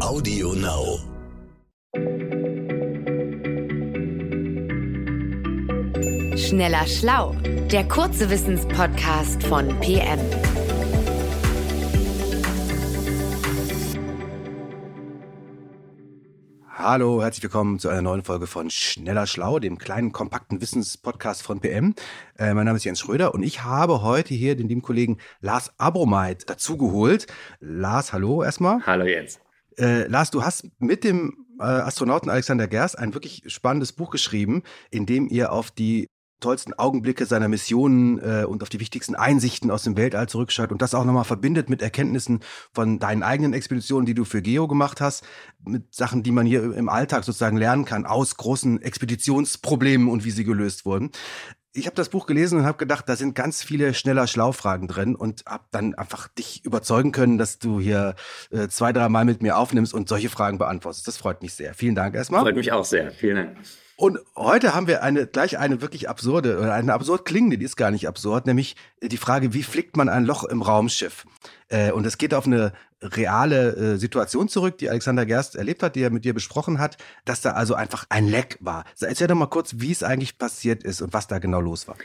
Audio Now. Schneller Schlau, der kurze Wissenspodcast von PM. Hallo, herzlich willkommen zu einer neuen Folge von Schneller Schlau, dem kleinen kompakten Wissenspodcast von PM. Äh, mein Name ist Jens Schröder und ich habe heute hier den lieben Kollegen Lars Abromeit dazugeholt. Lars, hallo erstmal. Hallo Jens. Äh, Lars, du hast mit dem äh, Astronauten Alexander Gerst ein wirklich spannendes Buch geschrieben, in dem ihr auf die tollsten Augenblicke seiner Missionen äh, und auf die wichtigsten Einsichten aus dem Weltall zurückschaut und das auch nochmal verbindet mit Erkenntnissen von deinen eigenen Expeditionen, die du für Geo gemacht hast, mit Sachen, die man hier im Alltag sozusagen lernen kann, aus großen Expeditionsproblemen und wie sie gelöst wurden. Ich habe das Buch gelesen und habe gedacht, da sind ganz viele schneller Schlaufragen drin und habe dann einfach dich überzeugen können, dass du hier äh, zwei, drei Mal mit mir aufnimmst und solche Fragen beantwortest. Das freut mich sehr. Vielen Dank erstmal. Freut mich auch sehr. Vielen Dank. Und heute haben wir eine gleich eine wirklich absurde oder eine absurd klingende, die ist gar nicht absurd, nämlich die Frage, wie flickt man ein Loch im Raumschiff? Äh, und es geht auf eine reale äh, Situation zurück, die Alexander Gerst erlebt hat, die er mit dir besprochen hat, dass da also einfach ein Leck war. Erzähl doch mal kurz, wie es eigentlich passiert ist und was da genau los war.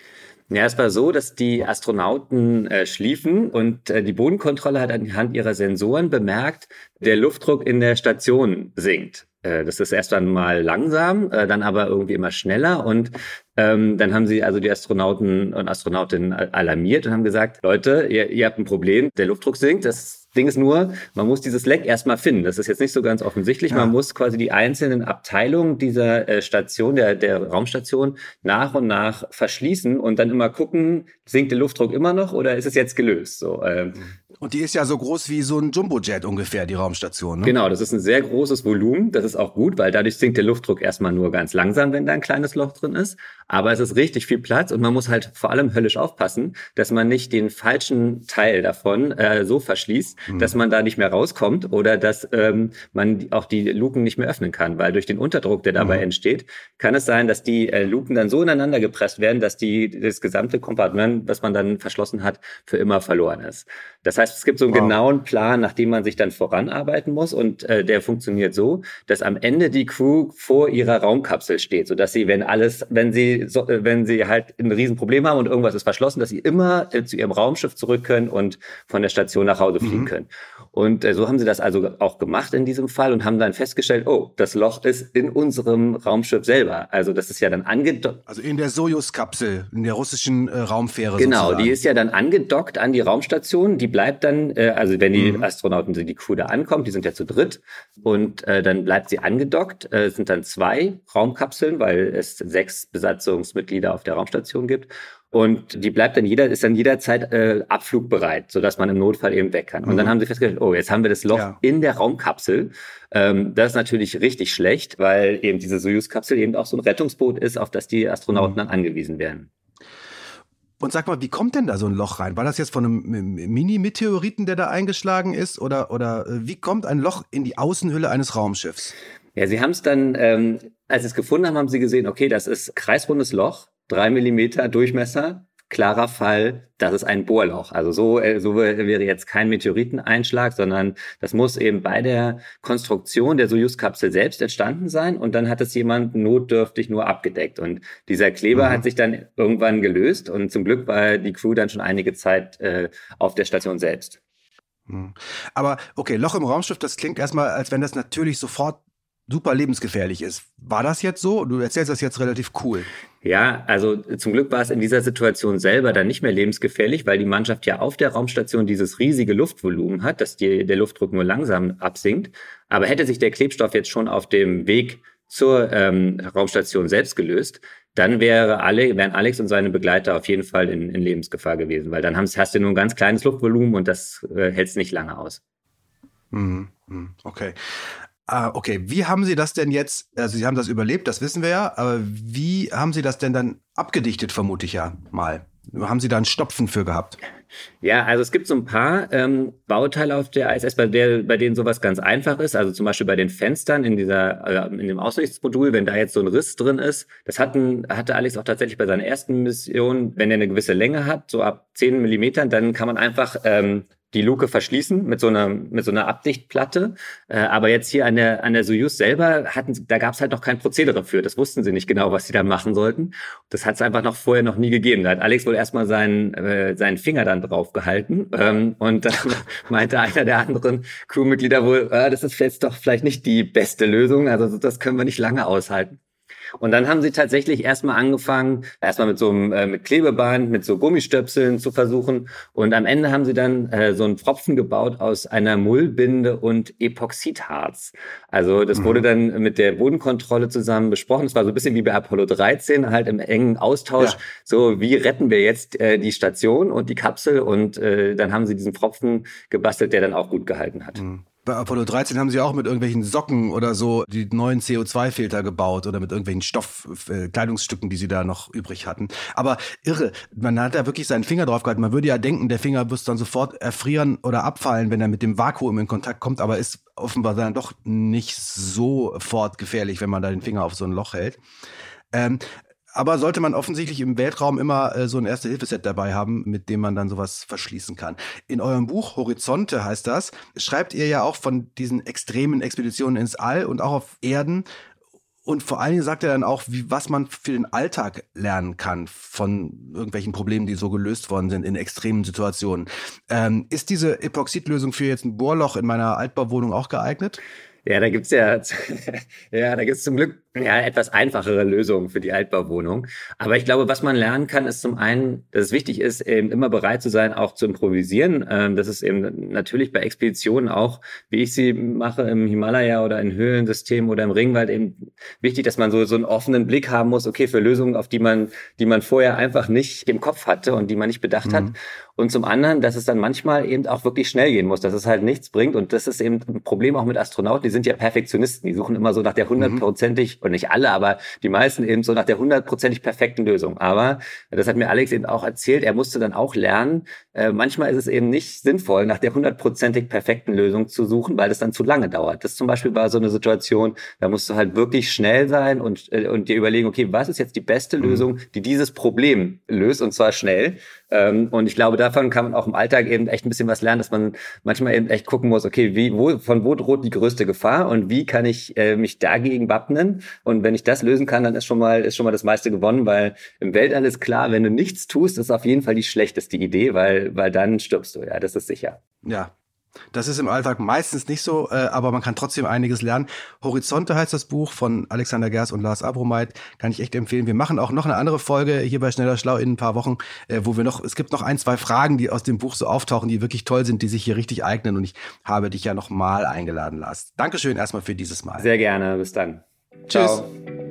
Ja, es war so, dass die Astronauten äh, schliefen und äh, die Bodenkontrolle hat anhand ihrer Sensoren bemerkt, der Luftdruck in der Station sinkt. Äh, das ist erst einmal langsam, äh, dann aber irgendwie immer schneller. Und ähm, dann haben sie also die Astronauten und Astronautinnen alarmiert und haben gesagt, Leute, ihr, ihr habt ein Problem, der Luftdruck sinkt. Das Ding ist nur, man muss dieses Leck erstmal finden. Das ist jetzt nicht so ganz offensichtlich. Ja. Man muss quasi die einzelnen Abteilungen dieser äh, Station, der, der Raumstation, nach und nach verschließen und dann immer gucken, sinkt der Luftdruck immer noch oder ist es jetzt gelöst? So, ähm, und die ist ja so groß wie so ein Jumbojet ungefähr, die Raumstation. Ne? Genau, das ist ein sehr großes Volumen. Das ist auch gut, weil dadurch sinkt der Luftdruck erstmal nur ganz langsam, wenn da ein kleines Loch drin ist. Aber es ist richtig viel Platz und man muss halt vor allem höllisch aufpassen, dass man nicht den falschen Teil davon äh, so verschließt, mhm. dass man da nicht mehr rauskommt oder dass ähm, man auch die Luken nicht mehr öffnen kann. Weil durch den Unterdruck, der dabei mhm. entsteht, kann es sein, dass die äh, Luken dann so ineinander gepresst werden, dass die das gesamte Kompartiment, was man dann verschlossen hat, für immer verloren ist. Das heißt, es gibt so einen wow. genauen Plan, nach dem man sich dann voranarbeiten muss und äh, der funktioniert so, dass am Ende die Crew vor ihrer Raumkapsel steht, so dass sie, wenn alles, wenn sie, so, äh, wenn sie halt ein Riesenproblem haben und irgendwas ist verschlossen, dass sie immer äh, zu ihrem Raumschiff zurück können und von der Station nach Hause fliegen mhm. können. Und äh, so haben sie das also auch gemacht in diesem Fall und haben dann festgestellt, oh, das Loch ist in unserem Raumschiff selber. Also das ist ja dann angedockt. Also in der Sojus-Kapsel, in der russischen äh, Raumfähre. Genau, sozusagen. die ist ja dann angedockt an die Raumstation. Die bleibt dann, äh, also wenn die mhm. Astronauten, die Crew da ankommt, die sind ja zu dritt und äh, dann bleibt sie angedockt. Äh, es sind dann zwei Raumkapseln, weil es sechs Besatzungsmitglieder auf der Raumstation gibt. Und die bleibt dann jeder, ist dann jederzeit äh, abflugbereit, sodass man im Notfall eben weg kann. Und mhm. dann haben sie festgestellt, oh, jetzt haben wir das Loch ja. in der Raumkapsel. Ähm, das ist natürlich richtig schlecht, weil eben diese Soyuz-Kapsel eben auch so ein Rettungsboot ist, auf das die Astronauten mhm. dann angewiesen werden. Und sag mal, wie kommt denn da so ein Loch rein? War das jetzt von einem Mini-Meteoriten, der da eingeschlagen ist? Oder, oder äh, wie kommt ein Loch in die Außenhülle eines Raumschiffs? Ja, sie haben es dann, ähm, als sie es gefunden haben, haben sie gesehen, okay, das ist kreisrundes Loch, drei Millimeter Durchmesser, klarer Fall, das ist ein Bohrloch. Also so, äh, so wäre jetzt kein Meteoriteneinschlag, sondern das muss eben bei der Konstruktion der Soyuz-Kapsel selbst entstanden sein und dann hat es jemand notdürftig nur abgedeckt. Und dieser Kleber mhm. hat sich dann irgendwann gelöst und zum Glück war die Crew dann schon einige Zeit äh, auf der Station selbst. Mhm. Aber okay, Loch im Raumschiff, das klingt erstmal, als wenn das natürlich sofort super lebensgefährlich ist. War das jetzt so? Du erzählst das jetzt relativ cool. Ja, also zum Glück war es in dieser Situation selber dann nicht mehr lebensgefährlich, weil die Mannschaft ja auf der Raumstation dieses riesige Luftvolumen hat, dass die, der Luftdruck nur langsam absinkt. Aber hätte sich der Klebstoff jetzt schon auf dem Weg zur ähm, Raumstation selbst gelöst, dann wäre alle, wären Alex und seine Begleiter auf jeden Fall in, in Lebensgefahr gewesen, weil dann hast du nur ein ganz kleines Luftvolumen und das äh, hält es nicht lange aus. Mhm, mhm, okay. Ah, okay, wie haben Sie das denn jetzt, also Sie haben das überlebt, das wissen wir ja, aber wie haben Sie das denn dann abgedichtet, vermute ich ja mal? Haben Sie da einen Stopfen für gehabt? Ja, also es gibt so ein paar ähm, Bauteile auf der ISS, bei, der, bei denen sowas ganz einfach ist. Also zum Beispiel bei den Fenstern in dieser, äh, in dem Aussichtsmodul, wenn da jetzt so ein Riss drin ist. Das hatten, hatte Alex auch tatsächlich bei seiner ersten Mission, wenn er eine gewisse Länge hat, so ab 10 Millimetern, dann kann man einfach ähm, die Luke verschließen mit so einer mit so einer Abdichtplatte. Äh, aber jetzt hier an der an der Soyuz selber hatten da gab es halt noch kein Prozedere für. Das wussten sie nicht genau, was sie da machen sollten. Das hat es einfach noch vorher noch nie gegeben. Da hat Alex wohl erstmal seinen äh, seinen Finger dann drauf gehalten ähm, und dann meinte einer der anderen Crewmitglieder wohl, äh, das ist jetzt doch vielleicht nicht die beste Lösung. Also das können wir nicht lange aushalten. Und dann haben sie tatsächlich erstmal angefangen, erstmal mit so einem äh, mit Klebeband, mit so Gummistöpseln zu versuchen. Und am Ende haben sie dann äh, so einen Pfropfen gebaut aus einer Mullbinde und Epoxidharz. Also das mhm. wurde dann mit der Bodenkontrolle zusammen besprochen. Das war so ein bisschen wie bei Apollo 13, halt im engen Austausch. Ja. So, wie retten wir jetzt äh, die Station und die Kapsel? Und äh, dann haben sie diesen Pfropfen gebastelt, der dann auch gut gehalten hat. Mhm. Bei Apollo 13 haben sie auch mit irgendwelchen Socken oder so die neuen CO2-Filter gebaut oder mit irgendwelchen Stoffkleidungsstücken, äh, die sie da noch übrig hatten. Aber irre, man hat da wirklich seinen Finger drauf gehalten. Man würde ja denken, der Finger wird dann sofort erfrieren oder abfallen, wenn er mit dem Vakuum in Kontakt kommt, aber ist offenbar dann doch nicht sofort gefährlich, wenn man da den Finger auf so ein Loch hält. Ähm, aber sollte man offensichtlich im Weltraum immer äh, so ein Erste-Hilfe-Set dabei haben, mit dem man dann sowas verschließen kann. In eurem Buch Horizonte heißt das, schreibt ihr ja auch von diesen extremen Expeditionen ins All und auch auf Erden. Und vor allen Dingen sagt er dann auch, wie, was man für den Alltag lernen kann von irgendwelchen Problemen, die so gelöst worden sind in extremen Situationen. Ähm, ist diese Epoxidlösung für jetzt ein Bohrloch in meiner Altbauwohnung auch geeignet? Ja, da gibt's ja, ja, da gibt's zum Glück ja, etwas einfachere Lösungen für die Altbauwohnung. Aber ich glaube, was man lernen kann, ist zum einen, dass es wichtig ist, eben immer bereit zu sein, auch zu improvisieren. Ähm, das ist eben natürlich bei Expeditionen auch, wie ich sie mache im Himalaya oder in Höhlensystemen oder im Ringwald eben wichtig, dass man so, so einen offenen Blick haben muss, okay, für Lösungen, auf die man, die man vorher einfach nicht im Kopf hatte und die man nicht bedacht mhm. hat. Und zum anderen, dass es dann manchmal eben auch wirklich schnell gehen muss, dass es halt nichts bringt. Und das ist eben ein Problem auch mit Astronauten. Die sind ja Perfektionisten. Die suchen immer so nach der mhm. hundertprozentig und nicht alle, aber die meisten eben so nach der hundertprozentig perfekten Lösung. Aber das hat mir Alex eben auch erzählt, er musste dann auch lernen, äh, manchmal ist es eben nicht sinnvoll, nach der hundertprozentig perfekten Lösung zu suchen, weil das dann zu lange dauert. Das zum Beispiel war so eine Situation, da musst du halt wirklich schnell sein und, äh, und dir überlegen, okay, was ist jetzt die beste mhm. Lösung, die dieses Problem löst und zwar schnell. Ähm, und ich glaube, davon kann man auch im Alltag eben echt ein bisschen was lernen, dass man manchmal eben echt gucken muss, okay, wie, wo, von wo droht die größte Gefahr und wie kann ich äh, mich dagegen wappnen? Und wenn ich das lösen kann, dann ist schon mal, ist schon mal das meiste gewonnen, weil im Weltall ist klar, wenn du nichts tust, ist auf jeden Fall die schlechteste Idee, weil, weil dann stirbst du, ja, das ist sicher. Ja, das ist im Alltag meistens nicht so, äh, aber man kann trotzdem einiges lernen. Horizonte heißt das Buch von Alexander Gers und Lars Abromeit, kann ich echt empfehlen. Wir machen auch noch eine andere Folge hier bei Schneller Schlau in ein paar Wochen, äh, wo wir noch, es gibt noch ein, zwei Fragen, die aus dem Buch so auftauchen, die wirklich toll sind, die sich hier richtig eignen und ich habe dich ja noch mal eingeladen, Lars. Dankeschön erstmal für dieses Mal. Sehr gerne, bis dann. Tschüss. Ciao.